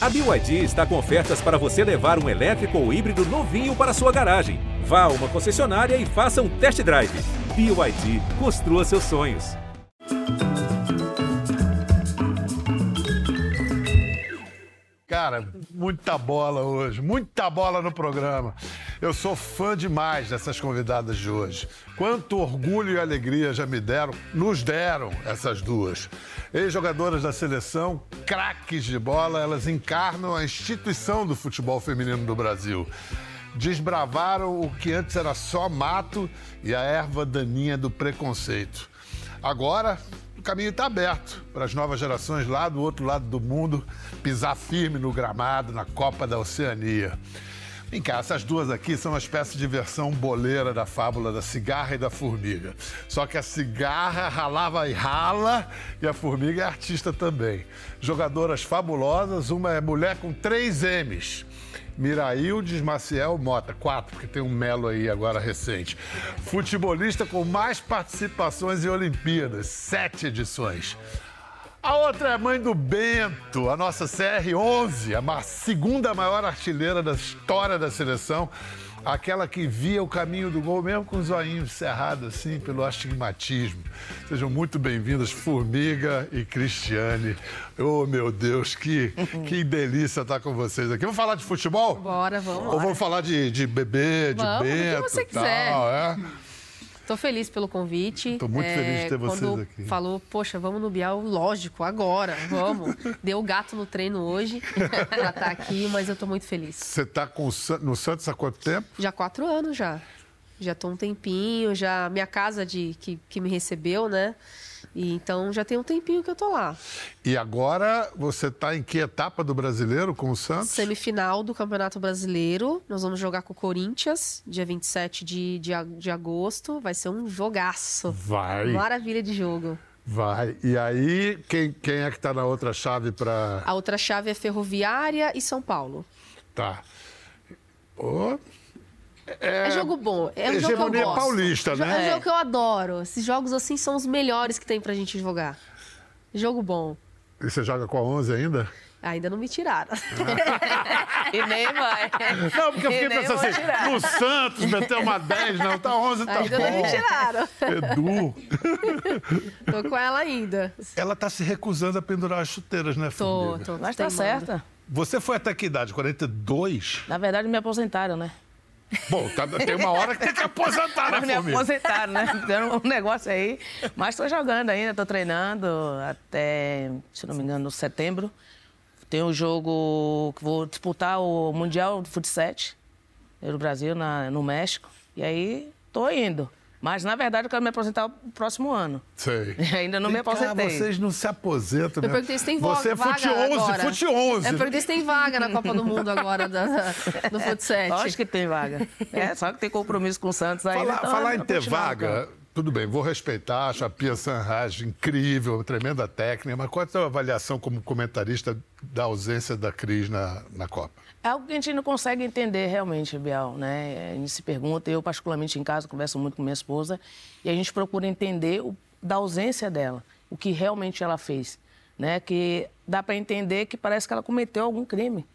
A BYD está com ofertas para você levar um elétrico ou híbrido novinho para sua garagem. Vá a uma concessionária e faça um test drive. BYD, construa seus sonhos. Cara, muita bola hoje, muita bola no programa. Eu sou fã demais dessas convidadas de hoje. Quanto orgulho e alegria já me deram, nos deram essas duas. Ex-jogadoras da seleção, craques de bola, elas encarnam a instituição do futebol feminino do Brasil. Desbravaram o que antes era só mato e a erva daninha do preconceito. Agora, o caminho está aberto para as novas gerações lá do outro lado do mundo pisar firme no gramado, na Copa da Oceania. Vem cá, essas duas aqui são uma espécie de versão boleira da fábula da cigarra e da formiga. Só que a cigarra ralava e rala e a formiga é artista também. Jogadoras fabulosas, uma é mulher com três M's. Miraildes Maciel Mota, quatro, porque tem um Melo aí agora recente. Futebolista com mais participações em Olimpíadas, sete edições. A outra é mãe do Bento, a nossa CR11, a segunda maior artilheira da história da seleção. Aquela que via o caminho do gol, mesmo com os olhinhos cerrados, assim, pelo astigmatismo. Sejam muito bem-vindas, Formiga e Cristiane. Oh, meu Deus, que, que delícia estar com vocês aqui. Vamos falar de futebol? Bora, vamos. Ou vamos falar de, de bebê, de vamos, Bento? O que você quiser. Tal, é? Estou feliz pelo convite. Estou muito é, feliz de ter vocês quando aqui. Falou, poxa, vamos no Bial, lógico, agora, vamos. Deu gato no treino hoje para estar tá aqui, mas eu estou muito feliz. Você está no Santos há quanto tempo? Já quatro anos já. Já estou um tempinho, já minha casa de que, que me recebeu, né? E então já tem um tempinho que eu tô lá. E agora você está em que etapa do brasileiro com o Santos? Semifinal do Campeonato Brasileiro. Nós vamos jogar com o Corinthians, dia 27 de, de, de agosto. Vai ser um jogaço. Vai. Maravilha de jogo. Vai. E aí, quem, quem é que está na outra chave para. A outra chave é Ferroviária e São Paulo. Tá. Oh, é, é jogo bom. É um jogo que eu gosto. paulista, né? É um jogo que eu adoro. Esses jogos assim são os melhores que tem pra gente jogar. Jogo bom. E você joga com a 11 ainda? Ainda não me tiraram. e nem vai. Não, porque eu fiquei pensando assim, tirar. no Santos meteu uma 10, não, tá 11, tá ainda bom. Ainda não me tiraram. Edu. Tô com ela ainda. Ela tá se recusando a pendurar as chuteiras, né, Tô, tô. Mas tá certa. Você foi até que idade? 42? Na verdade, me aposentaram, né? Bom, tá, tem uma hora que tem que aposentar, né, Me aposentaram, né? Dando um negócio aí. Mas estou jogando ainda, estou treinando até, se não me engano, setembro. Tem um jogo que vou disputar o Mundial de Futsal no Brasil, na, no México. E aí, estou indo. Mas, na verdade, eu quero me aposentar o próximo ano. Sei. Ainda não me aposentei. vocês não se aposentam, Eu perguntei se tem vaga Você é fute 11, agora. fute 11. Eu perguntei se tem vaga na Copa do Mundo agora da, do futsal. Acho que tem vaga. É, só que tem compromisso com o Santos ainda. Falar, então, falar em ter vaga, então. tudo bem, vou respeitar, acho a Pia Sanraj incrível, tremenda técnica, mas qual é a sua avaliação como comentarista da ausência da Cris na, na Copa? É algo que a gente não consegue entender realmente, Biel, né? A gente se pergunta, eu particularmente em casa converso muito com minha esposa, e a gente procura entender o, da ausência dela, o que realmente ela fez, né? Que dá para entender que parece que ela cometeu algum crime,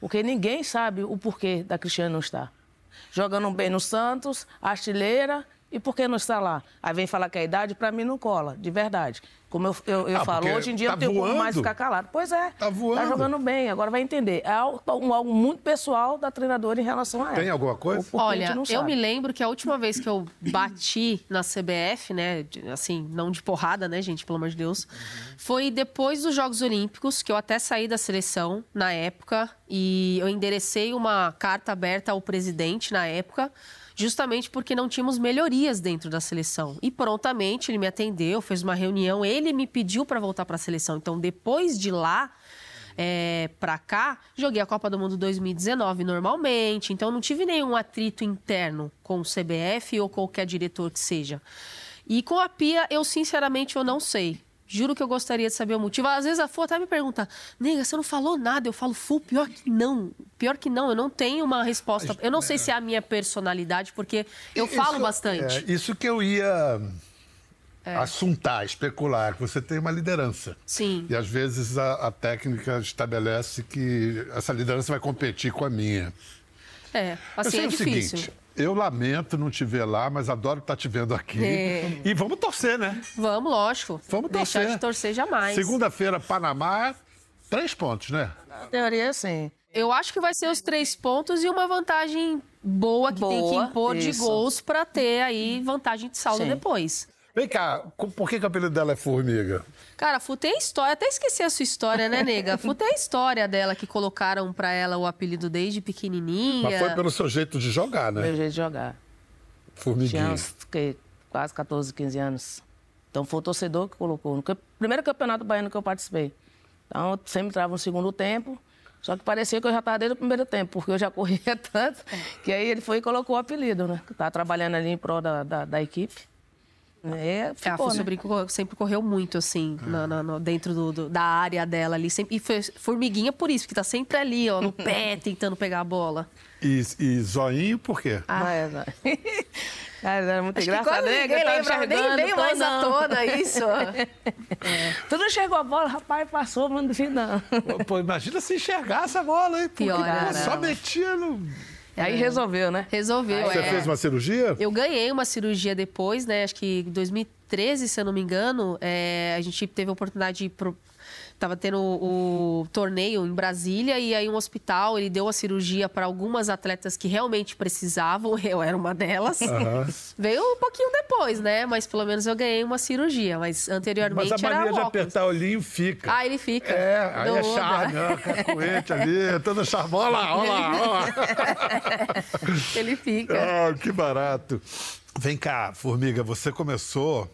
porque ninguém sabe o porquê da Cristiane não estar. Jogando bem no Santos, artilheira, e por que não está lá? Aí vem falar que a idade, para mim, não cola, de verdade. Como eu, eu, eu ah, falo, hoje em dia tá não tem como mais ficar calado. Pois é. Tá voando. Tá jogando bem, agora vai entender. É algo, algo muito pessoal da treinadora em relação a ela. Tem alguma coisa? Olha, eu me lembro que a última vez que eu bati na CBF, né, assim, não de porrada, né, gente, pelo amor de Deus, foi depois dos Jogos Olímpicos, que eu até saí da seleção na época, e eu enderecei uma carta aberta ao presidente na época, justamente porque não tínhamos melhorias dentro da seleção. E prontamente ele me atendeu, fez uma reunião, ele me pediu para voltar para a seleção. Então, depois de lá, é, para cá, joguei a Copa do Mundo 2019 normalmente, então não tive nenhum atrito interno com o CBF ou qualquer diretor que seja. E com a Pia, eu sinceramente eu não sei. Juro que eu gostaria de saber o motivo. Às vezes a Fu até me pergunta, nega, você não falou nada. Eu falo, Fu, pior que não. Pior que não, eu não tenho uma resposta. Eu não sei se é a minha personalidade, porque eu isso, falo bastante. É, isso que eu ia assuntar, especular, que você tem uma liderança. Sim. E às vezes a, a técnica estabelece que essa liderança vai competir com a minha. É, Eu assim sei é o difícil. seguinte, eu lamento não te ver lá, mas adoro estar te vendo aqui. É. E vamos torcer, né? Vamos, lógico. Vamos Deixar torcer. de torcer jamais. Segunda-feira, Panamá, três pontos, né? Na teoria, sim. Eu acho que vai ser os três pontos e uma vantagem boa que tem que Boa, impor de isso. gols pra ter aí vantagem de saldo Sim. depois. Vem cá, por que, que o apelido dela é Formiga? Cara, Fute é história. Até esqueci a sua história, né, nega? Fute é a história dela que colocaram pra ela o apelido desde pequenininha. Mas foi pelo seu jeito de jogar, né? Meu jeito de jogar. Formiguinha. Tinha uns que, quase 14, 15 anos. Então foi o torcedor que colocou. No primeiro campeonato baiano que eu participei. Então eu sempre entrava no segundo tempo. Só que parecia que eu já estava desde o primeiro tempo, porque eu já corria tanto, que aí ele foi e colocou o apelido, né? Estava trabalhando ali em prol da, da, da equipe. É, É, a ficou, Fu né? sempre, correu- sempre correu muito, assim, na- na- no- dentro do- do- da área dela ali. Sempre, e foi formiguinha por isso, porque tá sempre ali, ó, no pé, tentando pegar a bola. E, e zoinho, por quê? Mas, né? Cara, era muito Acho que engraçado. quase né? ninguém eu tava lembra, nem enxergando, veio mais à não. tona isso. Tu não chegou a bola, rapaz, passou, mas no fim não. Pô, imagina se enxergar essa bola, hein? Porque, Pior, pô, só metia no... Aí resolveu, né? Resolveu, Você é. fez uma cirurgia? Eu ganhei uma cirurgia depois, né? Acho que em 2013, se eu não me engano, é, a gente teve a oportunidade de. Tava tendo o, o torneio em Brasília e aí um hospital ele deu a cirurgia para algumas atletas que realmente precisavam. Eu era uma delas. Aham. Veio um pouquinho depois, né? Mas pelo menos eu ganhei uma cirurgia. Mas anteriormente Mas a mania de óculos. apertar o olhinho fica. Ah, ele fica. É, aí é charme, ó, cacuete ali, toda charmola, olha lá, olha lá. ele fica. Ah, que barato. Vem cá, Formiga, você começou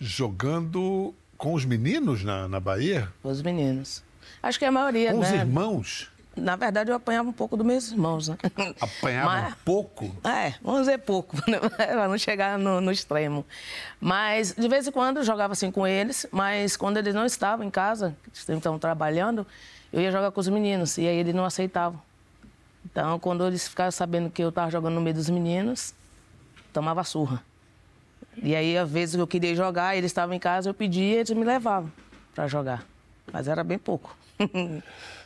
jogando com os meninos na, na Bahia? Os meninos. Acho que a maioria, Com né? os irmãos? Na verdade, eu apanhava um pouco dos meus irmãos, né? Apanhava Mas- um pouco? É, vamos dizer pouco, né? para não chegar no, no extremo. Mas, de vez em quando, eu jogava assim com eles, mas quando eles não estavam em casa, estavam trabalhando, eu ia jogar com os meninos, e aí eles não aceitavam. Então, quando eles ficaram sabendo que eu estava jogando no meio dos meninos, tomava surra. E aí, às vezes, eu queria jogar, eles estavam em casa, eu pedia, eles me levavam para jogar. Mas era bem pouco.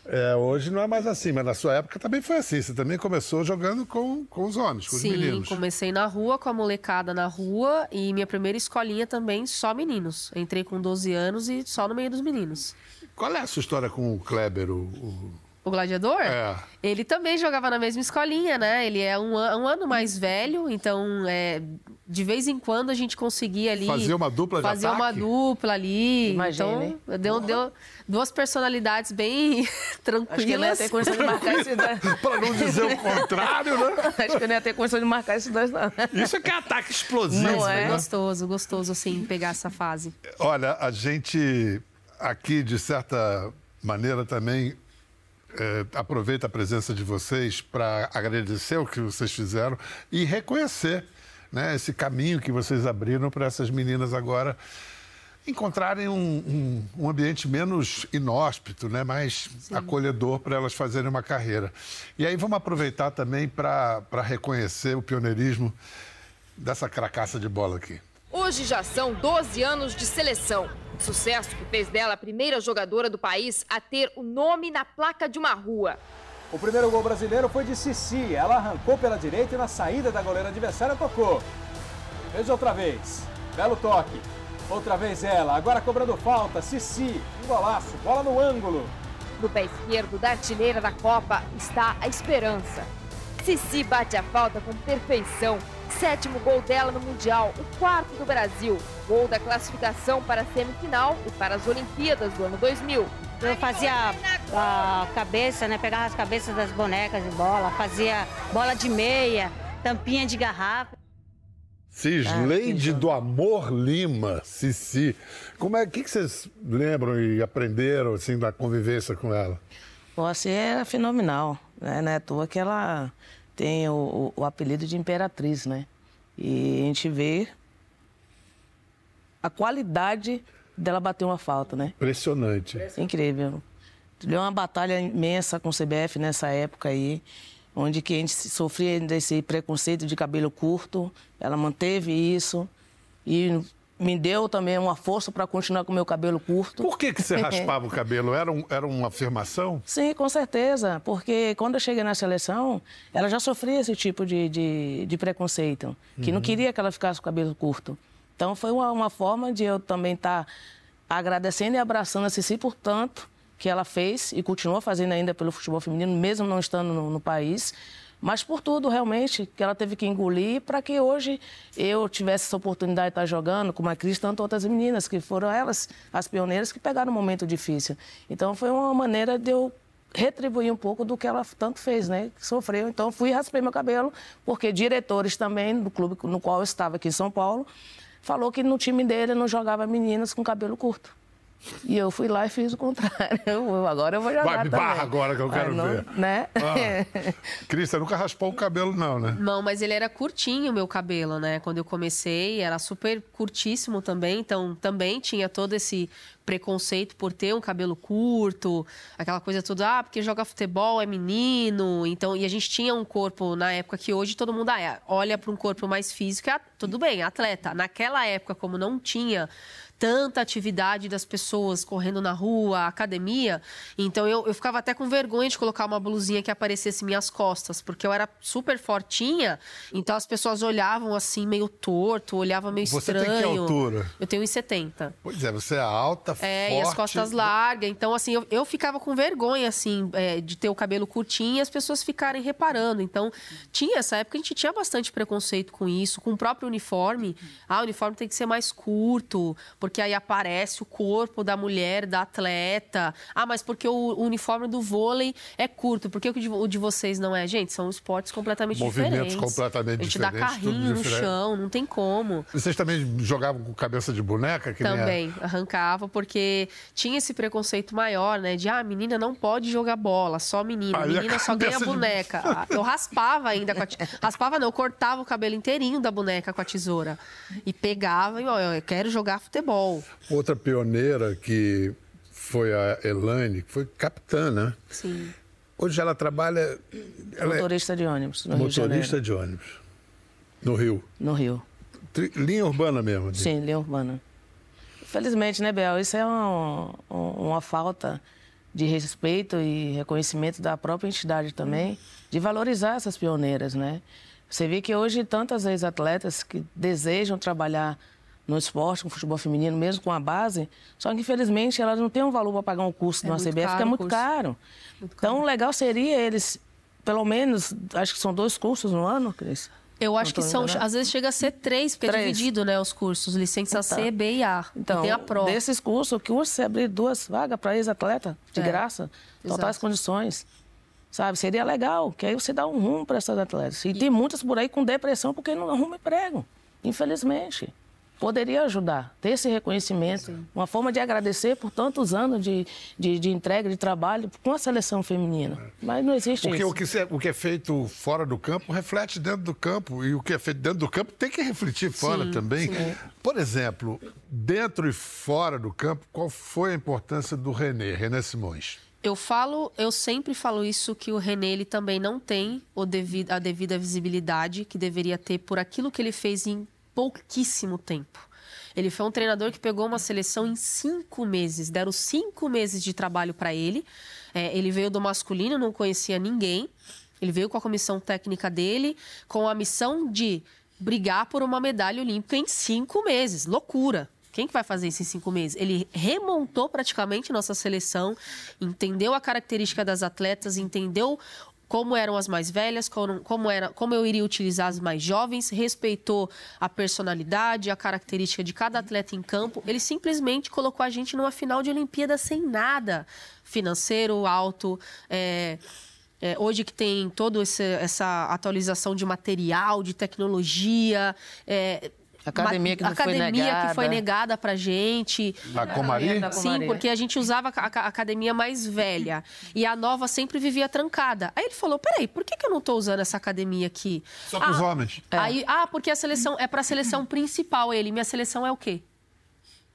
É, hoje não é mais assim, mas na sua época também foi assim. Você também começou jogando com, com os homens, com Sim, os meninos. comecei na rua, com a molecada na rua. E minha primeira escolinha também, só meninos. Entrei com 12 anos e só no meio dos meninos. Qual é a sua história com o Kleber? O, o- O gladiador? É. Ele também jogava na mesma escolinha, né? Ele é um, an- um ano mais velho, então é, de vez em quando a gente conseguia ali. Fazer uma dupla de Fazer uma ataque? dupla ali. Imagina, hein? então, deu, deu duas personalidades bem Acho que eu não ia tranquilas. ter condição de marcar esses dois. Para não dizer o contrário, né? Acho que eu não ia ter condição de marcar esses dois, não. Isso é que é ataque explosivo. Não é? né? Gostoso, gostoso, assim, pegar essa fase. Olha, a gente aqui, de certa maneira, também eh, aproveita a presença de vocês para agradecer o que vocês fizeram e reconhecer né, esse caminho que vocês abriram para essas meninas agora encontrarem um, um- um ambiente menos inóspito, né, mais acolhedor para elas fazerem uma carreira. E aí vamos aproveitar também para reconhecer o pioneirismo dessa cracaça de bola aqui. Hoje já são 12 anos de seleção. Sucesso que fez dela a primeira jogadora do país a ter o nome na placa de uma rua. O primeiro gol brasileiro foi de Cici. Ela arrancou pela direita e na saída da goleira adversária tocou. Fez outra vez. Belo toque. Outra vez ela. Agora cobrando falta. Cici. Um golaço. Bola no ângulo. No pé esquerdo da artilheira da Copa está a esperança. Cici bate a falta com perfeição. Sétimo gol dela no Mundial, o quarto do Brasil. Gol da classificação para a semifinal e para as Olimpíadas do ano 2000. Eu fazia a cabeça, né? Pegava as cabeças das bonecas de bola, fazia bola de meia, tampinha de garrafa. Cisleide do Amor Lima, Cici. Como é, o que, que vocês lembram e aprenderam assim da convivência com ela? Você era fenomenal, né? Não é à toa que ela tem o, o- apelido de Imperatriz, né? E a gente vê a qualidade dela bater uma falta, né? Impressionante. Incrível. Deu uma batalha imensa com o CBF nessa época aí, onde que a gente sofria desse preconceito de cabelo curto. Ela manteve isso e me deu também uma força para continuar com o meu cabelo curto. Por que, que você raspava o cabelo? Era, um, era uma afirmação? Sim, com certeza. Porque quando eu cheguei na seleção, ela já sofria esse tipo de, de, de preconceito. Que não queria que ela ficasse com o cabelo curto. Então foi uma, uma forma de eu também estar tá agradecendo e abraçando a Cici por tanto que ela fez e continua fazendo ainda pelo futebol feminino, mesmo não estando no, no país mas por tudo realmente que ela teve que engolir para que hoje eu tivesse essa oportunidade de estar jogando com a Cris, tanto outras meninas, que foram elas as pioneiras que pegaram um momento difícil. Então foi uma maneira de eu retribuir um pouco do que ela tanto fez, né? Sofreu. Então fui e raspei meu cabelo, porque diretores também do clube no qual eu estava aqui em São Paulo, falou que no time dele não jogava meninas com cabelo curto. E eu fui lá e fiz o contrário. Eu, agora eu vou jogar Vai, me também. barra agora que eu quero não, ver. Né? Ah. Cris, você nunca raspou o cabelo, não, né? Não, mas ele era curtinho, o meu cabelo, né? Quando eu comecei, era super curtíssimo também. Então, também tinha todo esse preconceito por ter um cabelo curto, aquela coisa toda, ah, porque joga futebol, é menino. Então, e a gente tinha um corpo na época que hoje todo mundo ah, olha para um corpo mais físico, é, tudo bem, atleta. Naquela época, como não tinha tanta atividade das pessoas correndo na rua, academia. Então eu, eu ficava até com vergonha de colocar uma blusinha que aparecesse minhas costas, porque eu era super fortinha. Então as pessoas olhavam assim, meio torto, olhavam meio você estranho. Você tem que altura? Eu tenho 1,70. Pois é, você é alta, é, forte. e as costas largas. Então, assim, eu, eu ficava com vergonha, assim, é, de ter o cabelo curtinho e as pessoas ficarem reparando. Então, tinha essa época, a gente tinha bastante preconceito com isso, com o próprio uniforme. Ah, o uniforme tem que ser mais curto, porque aí aparece o corpo da mulher, da atleta. Ah, mas porque o uniforme do vôlei é curto, por que o de vocês não é? Gente, são esportes completamente Movimentos diferentes. completamente A gente diferentes. dá carrinho no chão, não tem como. Vocês também jogavam com cabeça de boneca? Que também, arrancava, porque tinha esse preconceito maior, né? De, ah, menina não pode jogar bola, só menina. Aí menina só ganha de... boneca. Ah, eu raspava ainda com a... Raspava não, eu cortava o cabelo inteirinho da boneca com a tesoura. E pegava e, ó, eu quero jogar futebol. Outra pioneira que foi a Elaine, que foi capitã, né? Sim. Hoje ela trabalha. Ela motorista de ônibus. No motorista Rio de, de ônibus. No Rio. No Rio. Linha urbana mesmo. Sim, linha urbana. Infelizmente, né, Bel? Isso é uma, uma falta de respeito e reconhecimento da própria entidade também, de valorizar essas pioneiras, né? Você vê que hoje tantas ex-atletas que desejam trabalhar no esporte, com futebol feminino, mesmo com a base, só que infelizmente elas não têm um valor para pagar um curso é numa CBF, que é muito caro. muito caro. Então, o legal seria eles, pelo menos, acho que são dois cursos no ano, Cris. Eu acho que são, às vezes chega a ser três, porque três. é dividido, né, os cursos, licença então, C, B e A. Então, e tem a prova. desses cursos, o que você abrir duas vagas para ex-atleta, de é, graça, totais exato. condições. Sabe, seria legal, que aí você dá um rumo para essas atletas. E, e tem muitas por aí com depressão porque não arrumam emprego, infelizmente poderia ajudar, ter esse reconhecimento, Sim. uma forma de agradecer por tantos anos de, de, de, entrega, de trabalho com a seleção feminina. Mas não existe Porque isso. O que, o que é feito fora do campo reflete dentro do campo, e o que é feito dentro do campo tem que refletir fora Sim, também. Sim. Por exemplo, dentro e fora do campo, qual foi a importância do René, René Simões? Eu falo, eu sempre falo isso que o René ele também não tem o devido, a devida visibilidade que deveria ter por aquilo que ele fez em pouquíssimo tempo. Ele foi um treinador que pegou uma seleção em cinco meses. Deram cinco meses de trabalho para ele. É, ele veio do masculino, não conhecia ninguém. Ele veio com a comissão técnica dele, com a missão de brigar por uma medalha olímpica em cinco meses. Loucura. Quem que vai fazer isso em cinco meses? Ele remontou praticamente nossa seleção, entendeu a característica das atletas, entendeu como eram as mais velhas, como, como, era, como eu iria utilizar as mais jovens, respeitou a personalidade, a característica de cada atleta em campo. Ele simplesmente colocou a gente numa final de Olimpíada sem nada financeiro alto. É, é, hoje que tem toda essa atualização de material, de tecnologia, é, Academia que não academia foi negada. que foi negada pra gente. A Comari? Sim, porque a gente usava a, a, academia mais velha. E a nova sempre vivia trancada. Aí ele falou: peraí, por que, que eu não tô usando essa academia aqui? Só pros ah, homens. Aí, ah, porque a seleção é pra seleção principal. Ele, minha seleção é o quê?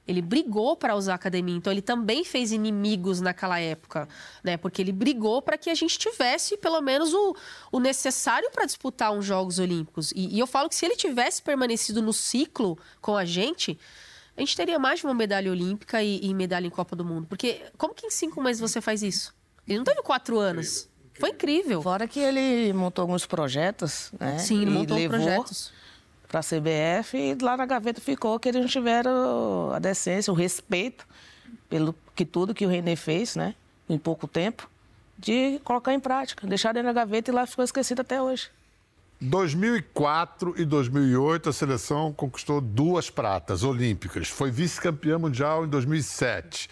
Ele brigou para usar a academia, então ele também fez inimigos naquela época, né? Porque ele brigou para que a gente tivesse pelo menos o, o necessário para disputar uns Jogos Olímpicos. E, e, eu falo que se ele tivesse permanecido no ciclo com a gente, a gente teria mais de uma medalha olímpica e, e medalha em Copa do Mundo. Porque como que em cinco meses você faz isso? Ele não teve quatro anos. Foi incrível. Fora que ele montou alguns projetos, né? Sim, ele E montou levou projetos. Para a CBF e lá na gaveta ficou que eles não tiveram a decência, o respeito pelo que tudo que o René fez, né? Em pouco tempo, de colocar em prática. Deixar dentro da gaveta e lá ficou esquecido até hoje. 2004 e 2008, a seleção conquistou duas pratas olímpicas. Foi vice-campeã mundial em 2007.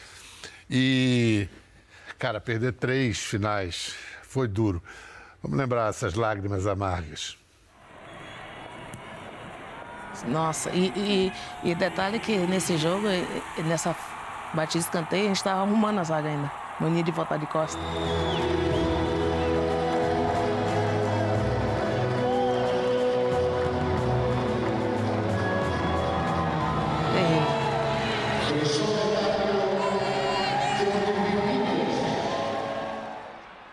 E, cara, perder três finais foi duro. Vamos lembrar essas lágrimas amargas. Nossa, e, e, e detalhe que nesse jogo, nessa batida de escanteio, a gente estava arrumando a zaga ainda. Mania de voltar de costa.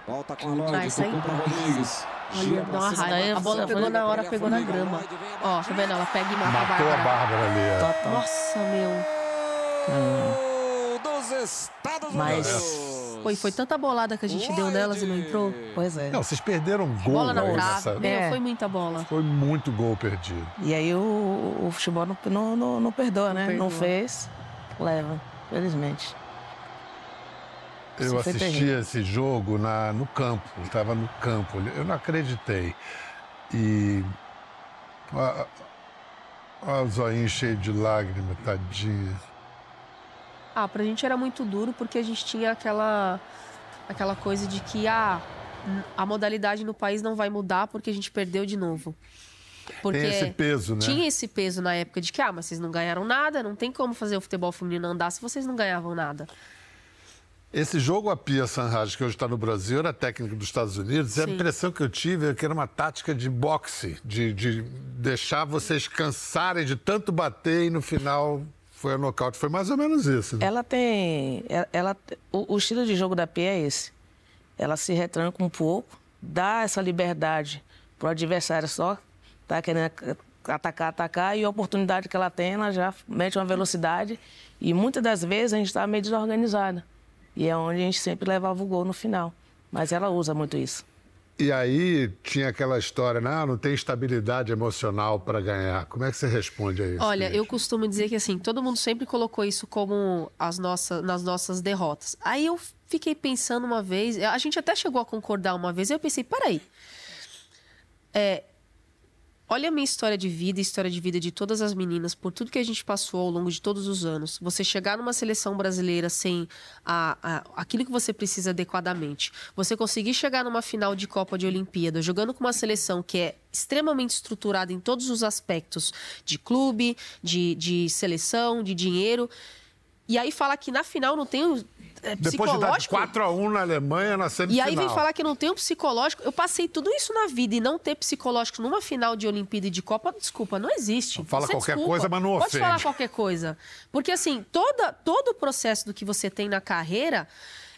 Volta com a aí. tocou pra Rodrigues. Olha, dá uma raiva. A bola pegou foi- na hora, pegou na grama. Ó, tá vendo? Ela pega e mata a Matou a Bárbara. Bárbara ali. é. Total. Nossa, meu. Gol dos Estados Mas- Unidos. Foi, foi tanta bolada que a gente deu nelas e não entrou. Pois é. Não, vocês perderam gol Bola na né, trave. É. foi muita bola. Foi muito gol perdido. E aí o, o futebol não, não, não, não perdoa, né? perdoa. Não fez, leva, felizmente. Eu assisti esse jogo na, no campo, estava no campo. Eu não acreditei. E. Olha o zoinho cheio de lágrimas, tadinha. Ah, pra gente era muito duro porque a gente tinha aquela aquela coisa de que ah, a modalidade no país não vai mudar porque a gente perdeu de novo. Porque Tem esse peso, né? tinha esse peso na época de que ah, mas vocês não ganharam nada, não tem como fazer o futebol feminino andar se vocês não ganhavam nada. Esse jogo, a Pia Sanraj, que hoje está no Brasil, era técnica dos Estados Unidos. E a Sim. impressão que eu tive é que era uma tática de boxe, de, de deixar vocês cansarem de tanto bater e no final foi a nocaute. Foi mais ou menos isso. né? Ela tem. ela- o, o estilo de jogo da Pia é esse. Ela se retranca um pouco, dá essa liberdade pro adversário só, tá querendo atacar, atacar, e a oportunidade que ela tem, ela já mete uma velocidade. E muitas das vezes a gente está meio desorganizada. E é onde a gente sempre levava o gol no final. Mas ela usa muito isso. E aí tinha aquela história, não, não tem estabilidade emocional para ganhar. Como é que você responde a isso? Olha, Cris? eu costumo dizer que assim, todo mundo sempre colocou isso como as nossas, nas nossas derrotas. Aí eu fiquei pensando uma vez, a gente até chegou a concordar uma vez, e eu pensei, peraí. É, olha a minha história de vida, e história de vida de todas as meninas, por tudo que a gente passou ao longo de todos os anos. Você chegar numa seleção brasileira sem a, a- aquilo que você precisa adequadamente. Você conseguir chegar numa final de Copa de Olimpíada, jogando com uma seleção que é extremamente estruturada em todos os aspectos de clube, de, de seleção, de dinheiro. E aí fala que na final não tem é, Depois de dar de psicológico. 4x1 na Alemanha na E semifinal. aí vem falar que não tem um psicológico. Eu passei tudo isso na vida e não ter psicológico numa final de Olimpíada e de Copa, desculpa, não existe. Fala Você qualquer desculpa. coisa, mas não Pode ofende. falar qualquer coisa. Porque assim, toda, todo o processo do que você tem na carreira,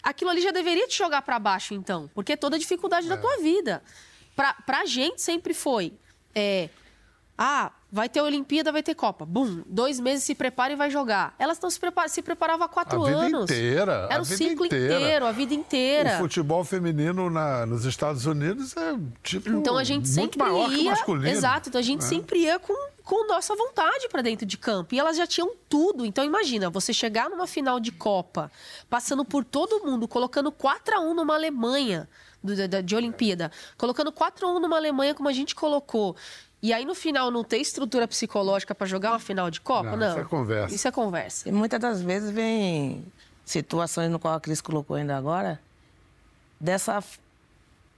aquilo ali já deveria te jogar pra baixo, então. Porque é toda a dificuldade da tua vida. Pra, pra gente sempre foi. É, ah, vai ter Olimpíada, vai ter Copa. Bum, dois meses se prepara e vai jogar. Elas não se, se preparavam há quatro A vida anos. inteira, a Era o vida ciclo inteira. inteiro, a vida inteira. O futebol feminino na- nos Estados Unidos é tipo Então a gente muito sempre maior ia. masculino. Exato, então a gente né? sempre ia com, com nossa vontade pra dentro de campo. E elas já tinham tudo. Então imagina, você chegar numa final de Copa, passando por todo mundo, colocando 4 a 1 numa Alemanha do- da- de Olimpíada, colocando 4 a 1 numa Alemanha como a gente colocou. E aí no final não ter estrutura psicológica pra jogar uma final de Copa? Não, Não. isso é conversa. Isso é conversa. E muitas das vezes vem situações no qual a Cris colocou ainda agora, dessa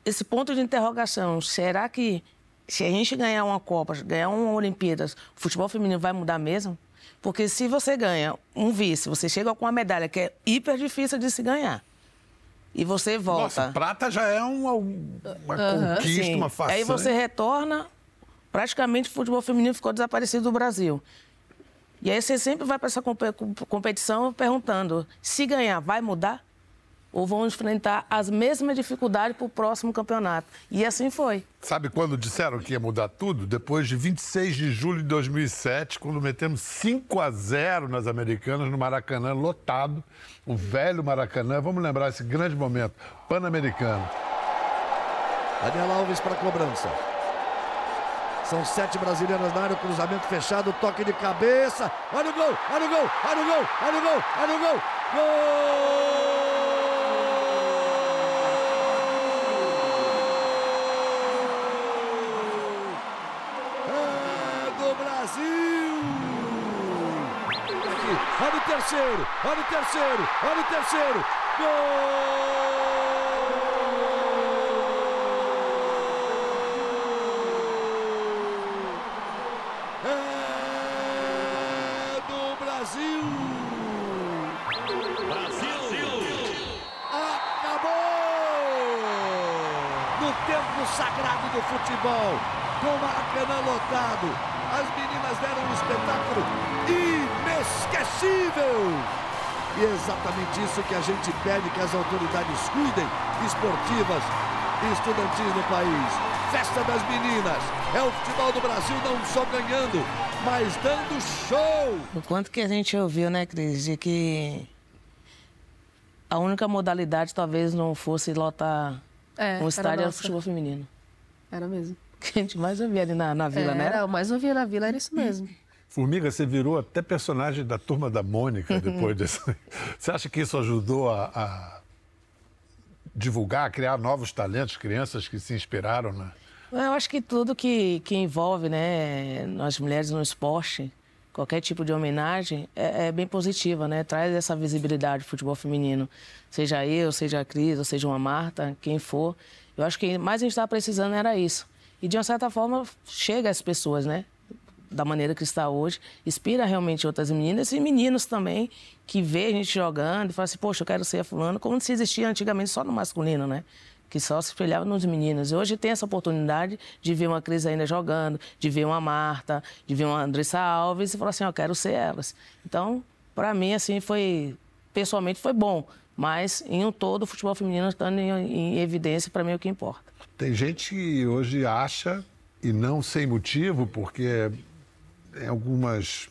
esse ponto de interrogação. Será que se a gente ganhar uma Copa, ganhar uma Olimpíadas, o futebol feminino vai mudar mesmo? Porque se você ganha um vice, você chega com uma medalha que é hiper difícil de se ganhar. E você volta. Nossa, prata já é uma, uma conquista, Sim. uma façanha. Aí você retorna, praticamente o futebol feminino ficou desaparecido do Brasil. E aí você sempre vai para essa compe- competição perguntando: se ganhar, vai mudar? ou vão enfrentar as mesmas dificuldades para o próximo campeonato. E assim foi. Sabe quando disseram que ia mudar tudo? Depois de 26 de julho de 2007, quando metemos 5 a 0 nas Americanas, no Maracanã, lotado. O velho Maracanã. Vamos lembrar esse grande momento. Pan-Americano. Daniel Alves para cobrança. São sete brasileiras na área, cruzamento fechado, toque de cabeça. Olha o gol, olha o gol, olha o gol, olha o gol, olha o gol. Gol! É do Brasil! Aqui, olha o terceiro, olha o terceiro, olha o terceiro. Gol! Com o Maracanã lotado, as meninas deram um espetáculo inesquecível! E é exatamente isso que a gente pede que as autoridades cuidem, esportivas e estudantis no país. Festa das meninas, é o futebol do Brasil não só ganhando, mas dando show! O quanto que a gente ouviu, né, Cris, de que a única modalidade talvez não fosse lotar É, um estádio era futebol feminino. Era mesmo. Que a gente mais ouvia ali na, na vila, né? Era, o mais ouvia na vila era isso mesmo. Formiga, você virou até personagem da turma da Mônica depois desse. Você acha que isso ajudou a, a divulgar, a criar novos talentos, crianças que se inspiraram, né? Eu acho que tudo que, que envolve né, nós mulheres no esporte, qualquer tipo de homenagem, é, é bem positiva, né? Traz essa visibilidade do futebol feminino. Seja eu, seja a Cris, ou seja uma Marta, quem for. Eu acho que mais a gente estava precisando era isso. E de uma certa forma chega às pessoas, né? Da maneira que está hoje, inspira realmente outras meninas e meninos também que vê a gente jogando e fala assim, poxa, eu quero ser fulano, como se existia antigamente só no masculino, né? que só se espelhava nos meninos. E hoje tem essa oportunidade de ver uma Cris ainda jogando, de ver uma Marta, de ver uma Andressa Alves e falar assim, eu quero ser elas. Então, para mim, assim, foi, pessoalmente foi bom, mas em um todo o futebol feminino estando em, em evidência, para mim é o que importa. Tem gente que hoje acha, e não sem motivo, porque tem algumas.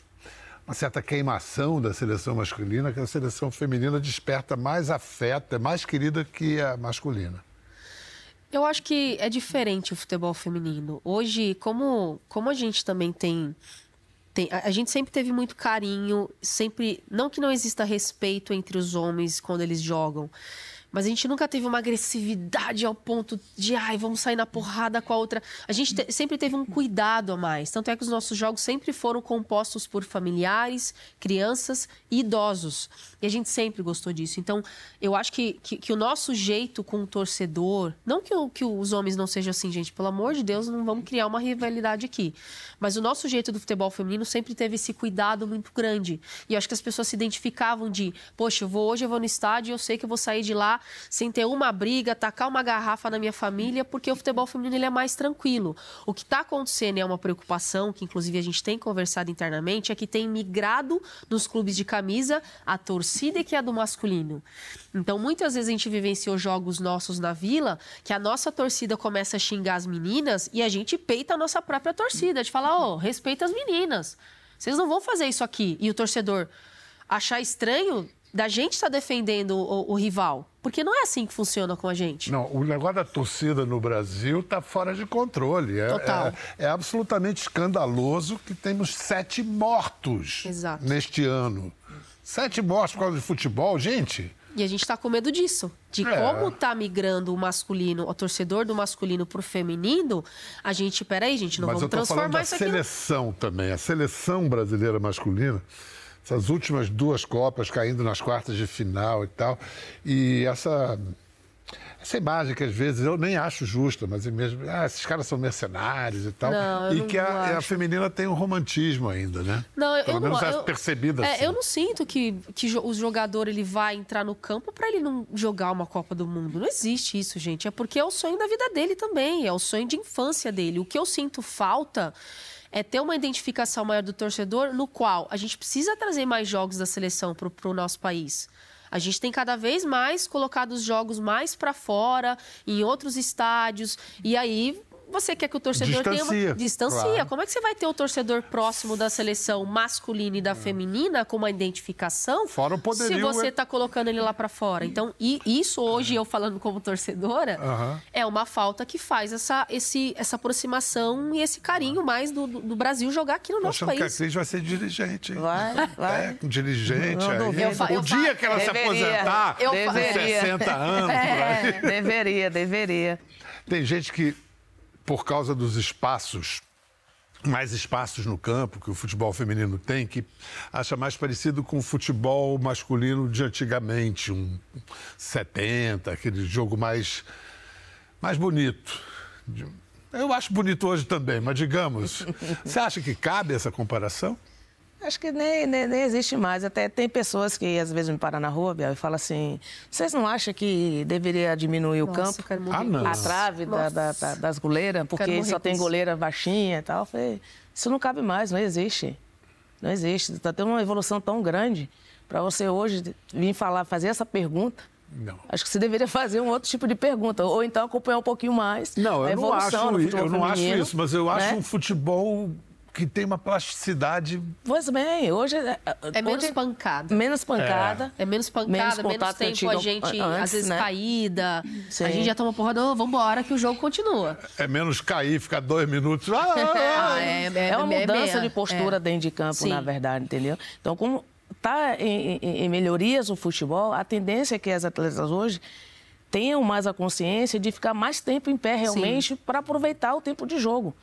uma certa queimação da seleção masculina, que a seleção feminina desperta mais afeto, é mais querida que a masculina. Eu acho que é diferente o futebol feminino. Hoje, como, como a gente também tem, tem. A gente sempre teve muito carinho, sempre. Não que não exista respeito entre os homens quando eles jogam. Mas a gente nunca teve uma agressividade ao ponto de, ai, vamos sair na porrada com a outra. A gente te- sempre teve um cuidado a mais. Tanto é que os nossos jogos sempre foram compostos por familiares, crianças e idosos. E a gente sempre gostou disso. Então, eu acho que, que, que o nosso jeito com o torcedor. Não que, o- que os homens não sejam assim, gente. Pelo amor de Deus, não vamos criar uma rivalidade aqui. Mas o nosso jeito do futebol feminino sempre teve esse cuidado muito grande. E eu acho que as pessoas se identificavam de, poxa, eu vou, hoje eu vou no estádio eu sei que eu vou sair de lá sem ter uma briga, tacar uma garrafa na minha família, porque o futebol feminino ele é mais tranquilo. O que está acontecendo é uma preocupação, que inclusive a gente tem conversado internamente, é que tem migrado nos clubes de camisa a torcida que é a do masculino. Então, muitas vezes a gente vivenciou jogos nossos na vila que a nossa torcida começa a xingar as meninas e a gente peita a nossa própria torcida, de falar, ô, respeita as meninas. Vocês não vão fazer isso aqui. E o torcedor achar estranho da gente estar defendendo o, o rival. Porque não é assim que funciona com a gente. Não, o negócio da torcida no Brasil está fora de controle. É, Total. é- é absolutamente escandaloso que temos sete mortos Exato. neste ano. Sete mortos por causa de futebol, gente. E a gente tá com medo disso. De É. como tá migrando o masculino, o torcedor do masculino pro feminino, a gente, peraí, gente, não Mas eu vamos estou falando transformar da isso aqui. seleção também. A seleção brasileira masculina, essas últimas duas Copas caindo nas quartas de final e tal. E essa, essa imagem que às vezes eu nem acho justa, mas é mesmo, ah, esses caras são mercenários e tal. Não, e que a, a feminina tem um romantismo ainda, né? Não, eu, Pelo eu menos não, é eu, percebido é, assim. eu não sinto que, que o jogador ele vai entrar no campo para ele não jogar uma Copa do Mundo. Não existe isso, gente. É porque é o sonho da vida dele também, é o sonho de infância dele. O que eu sinto falta é ter uma identificação maior do torcedor, no qual a gente precisa trazer mais jogos da seleção para o nosso país. A gente tem cada vez mais colocado os jogos mais para fora, em outros estádios, e aí você quer que o torcedor tenha Distancia, uma distancia. claro. Como é que você vai ter o torcedor próximo da seleção masculina e da feminina com uma identificação? Fora o poderio, Se você é- está colocando ele lá para fora. Então, e isso hoje eu falando como torcedora é uma falta que faz essa, esse, essa aproximação e esse carinho mais do, do- Brasil jogar aqui no Tô nosso achando que a país. Cris vai ser dirigente, hein? Vai, vai. É, com dirigente Não aí. duvido. Eu o eu dia que ela se Deveria. aposentar, Eu com fa- 60 anos. É, deveria, deveria. Tem gente que, por causa dos espaços, mais espaços no campo que o futebol feminino tem, que acha mais parecido com o futebol masculino de antigamente, um 70, aquele jogo mais, mais bonito. Eu acho bonito hoje também, mas digamos, você acha que cabe essa comparação? Acho que nem, nem, nem existe mais. Até tem pessoas que às vezes me param na rua, Biel, e falam assim: vocês não acham que deveria diminuir o Nossa, eu campo? quero Ah, não. A trave da- da- da- das goleiras, porque só tem goleira baixinha e tal. Falei, isso não cabe mais, não existe. Não existe. Está tendo uma evolução tão grande para você hoje vir falar, fazer essa pergunta. Não. Acho que você deveria fazer um outro tipo de pergunta, ou então acompanhar um pouquinho mais Não, a eu não acho, eu não acho feminino, isso, mas eu acho né? um futebol que tem uma plasticidade Pois bem, hoje... É menos hoje- pancada. Menos pancada. É menos pancada, Menos menos, tempo antigo a gente, antes, às vezes, né? caída. Sim. A gente já toma porra, não, vambora, que o jogo continua. é menos cair, ficar dois minutos. Ah, Ah, é, É uma mudança de postura É. dentro de campo, Sim. na verdade, entendeu? Então, como está em, em- em melhorias o futebol, a tendência é que as atletas hoje tenham mais a consciência de ficar mais tempo em pé realmente para aproveitar o tempo de jogo.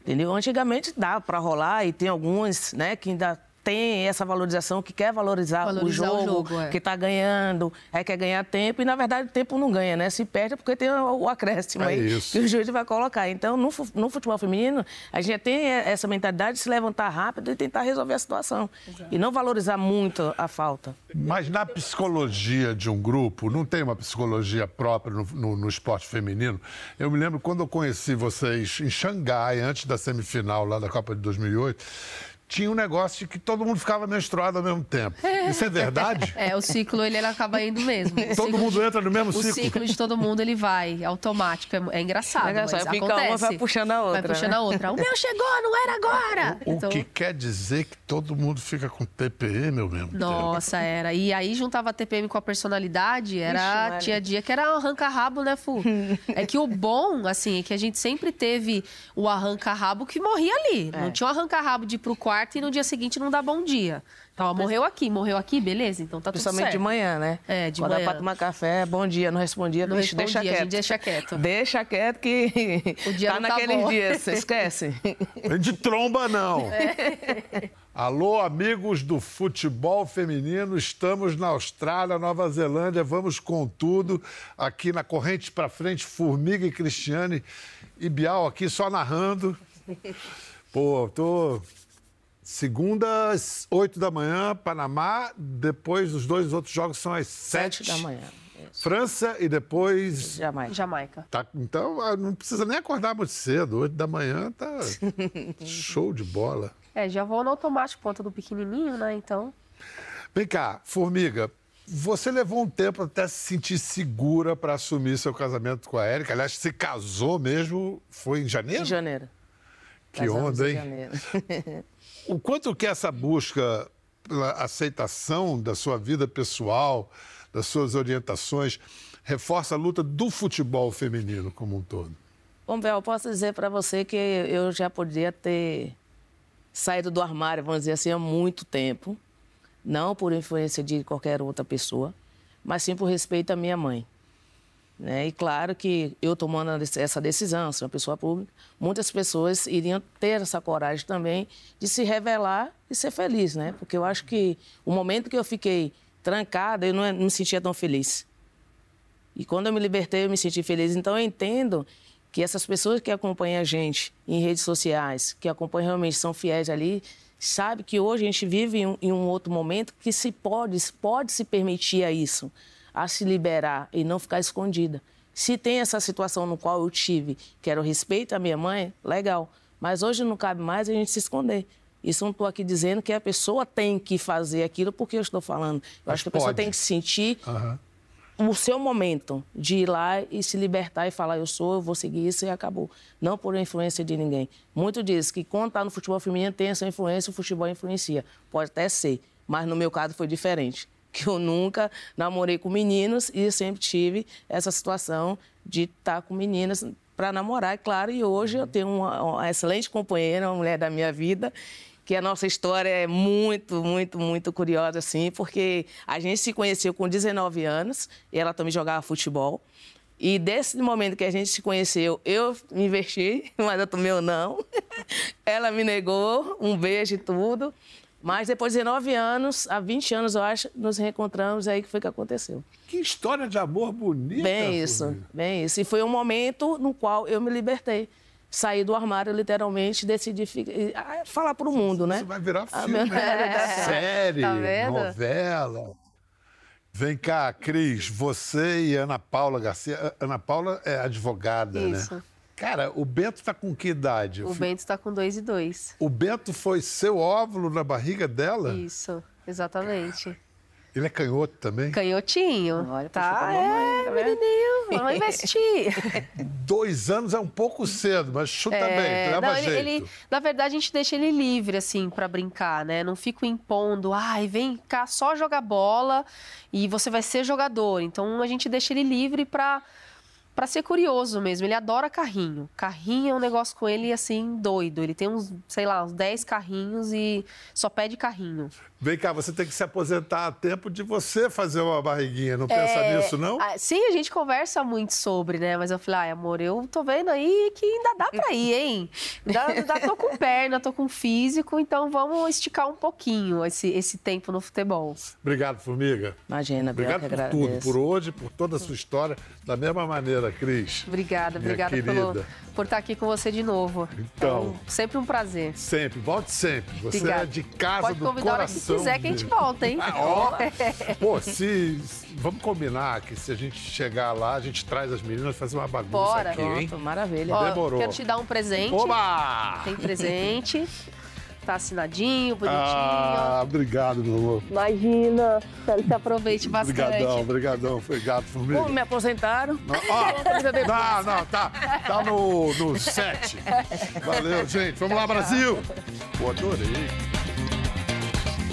Entendeu? Antigamente dá para rolar e tem alguns né, que ainda tem essa valorização, que quer valorizar, Valorizar o o jogo, jogo, é. que está ganhando, aí quer ganhar tempo, e na verdade o tempo não ganha, né? Se perde é porque tem o acréscimo É aí isso. que o juiz vai colocar. Então, no, fu- no futebol feminino, a gente já tem essa mentalidade de se levantar rápido e tentar resolver a situação. E não valorizar muito a falta. Mas na psicologia de um grupo, não tem uma psicologia própria no, no- no esporte feminino. Eu me lembro quando eu conheci vocês em Xangai, antes da semifinal lá da Copa de 2008, tinha um negócio de que todo mundo ficava menstruado ao mesmo tempo. Isso é verdade? É, o ciclo ele acaba indo mesmo. O Todo mundo entra no mesmo O ciclo. ciclo de todo mundo ele vai automático. É, é engraçado, É engraçado, mas acontece. uma, vai puxando a outra, Vai puxando né? a outra. O meu chegou, não era agora. O Então, que quer dizer que todo mundo fica com TPM ao mesmo tempo. Nossa, era. E aí juntava a TPM com a personalidade, Ixi, era Maria. tinha dia que era arranca-rabo, né, Fu? é que o bom, assim, é que a gente sempre teve o arranca-rabo que morria ali. É. Não tinha o arranca-rabo de ir pro quarto e no dia seguinte não dá bom dia. Então, ó, morreu aqui, morreu aqui, beleza, então tá tudo Principalmente certo. de manhã, né? É, de Quando manhã. é pra tomar café, bom dia, não respondia, Não deixa, deixa respondia, a quieto. gente deixa quieto. Deixa quieto que O dia tá tá naqueles bom. dias, você esquece. Vem de tromba, não. Alô, amigos do futebol feminino. Estamos na Austrália, Nova Zelândia. Vamos com tudo. Aqui na Corrente para Frente, Formiga e Cristiane. E Bial aqui só narrando. Pô, tô. Segunda, às 8 da manhã, Panamá. Depois, os dois outros jogos são às 7 Sete da manhã. França e depois Jamais. Jamaica. Tá, então, ah, não precisa nem acordar muito cedo. Oito da manhã tá show de bola. É, já vou no automático, ponta do pequenininho, né? Então, Vem cá, Formiga, você levou um tempo até se sentir segura para assumir seu casamento com a Érica. Aliás, se casou mesmo, foi em janeiro? Em janeiro. Que Casamos onda, em hein? janeiro. O quanto que essa busca pela aceitação da sua vida pessoal, das suas orientações, reforça a luta do futebol feminino como um todo? Bom, Bel, posso dizer para você que eu já poderia ter saído do armário, vamos dizer assim, há muito tempo. Não por influência de qualquer outra pessoa, mas sim por respeito à minha mãe. Né? E claro que eu tomando essa decisão, ser uma pessoa pública, muitas pessoas iriam ter essa coragem também de se revelar e ser feliz, né? Porque eu acho que o momento que eu fiquei trancada, eu não não me sentia tão feliz. E quando eu me libertei, eu me senti feliz. Então eu entendo que essas pessoas que acompanham a gente em redes sociais, que acompanham realmente, são fiéis ali, sabe que hoje a gente vive em um, em um outro momento que se pode, pode se permitir a isso, a se liberar e não ficar escondida. Se tem essa situação no qual eu tive, que era o respeito à minha mãe, legal. Mas hoje não cabe mais a gente se esconder. Isso não estou aqui dizendo que a pessoa tem que fazer aquilo porque eu estou falando. Eu Mas acho que a pessoa pode. tem que sentir Aham. o seu momento de ir lá e se libertar e falar, eu sou, eu vou seguir isso e acabou. Não por influência de ninguém. Muito diz que quando está no futebol feminino tem essa influência, o futebol influencia. Pode até ser, mas no meu caso foi diferente. Que eu nunca namorei com meninos e sempre tive essa situação de estar com meninas para namorar, é claro. E hoje eu tenho uma, uma excelente companheira, uma mulher da minha vida, que a nossa história é muito, muito, muito curiosa, assim, porque a gente se conheceu com 19 anos, e ela também jogava futebol. E desse momento que a gente se conheceu, eu me investi, mas eu tomei o não. Ela me negou, um beijo e tudo. Mas depois de 19 anos, há 20 anos, eu acho, nos reencontramos, aí que foi que aconteceu. Que história de amor bonita. Bem isso, bem isso. E foi um momento no qual eu me libertei. Saí do armário, literalmente, decidi ficar, e, ah, falar para o mundo, né? Isso vai virar Ah, filme, né? série, Tá vendo? novela. Vem cá, Cris, você e Ana Paula Garcia. Ana Paula é advogada, Isso. né? Cara, o Bento tá com que idade? O Bento está com dois e dois. O Bento foi seu óvulo na barriga dela? Isso, exatamente. Ele é canhoto também? Canhotinho. Olha, tá, pra mamãe, é, tá menininho. Vamos investir. Dois anos é um pouco cedo, mas chuta bem, tu leva não, ele- jeito. ele- na verdade, a gente deixa ele livre, assim, pra brincar, né? Não fico impondo, ai, vem cá só jogar bola e você vai ser jogador. Então, a gente deixa ele livre pra, pra ser curioso mesmo. Ele adora carrinho. Carrinho é um negócio com ele, assim, doido. Ele tem uns, sei lá, uns 10 carrinhos e só pede carrinho. Vem cá, você tem que se aposentar a tempo de você fazer uma barriguinha. Não pensa É, nisso, não? ah, Sim, a gente conversa muito sobre, né? Mas eu falei, ai, amor, eu tô vendo aí que ainda dá pra ir, hein? Ainda, ainda tô com perna, tô com físico, então vamos esticar um pouquinho esse, esse tempo no futebol. Obrigado, Formiga. Imagina, Obrigado por tudo, agradeço. por hoje, por toda a sua história. Da mesma maneira, Cris. Obrigada, obrigada pelo, por estar aqui com você de novo. Então. sempre um prazer. Sempre, volte sempre. Você Obrigada. é de casa Pode do coração. Quiser que a gente volta, hein? Ah, ó. Pô, se. Vamos combinar que se a gente chegar lá, a gente traz as meninas fazer uma bagunça Bora. aqui, hein? Pronto, maravilha. Ó, Demorou. quero te dar um presente. Oba! Tem presente. Tá assinadinho, bonitinho. Ah, obrigado, meu amor. Imagina. Espero que você aproveite bastante. Obrigadão, obrigadão. Obrigado, Formiga. Como me aposentaram? Ó, não, não, tá, tá no, no set. Valeu, gente. Vamos lá, Brasil. Pô, adorei.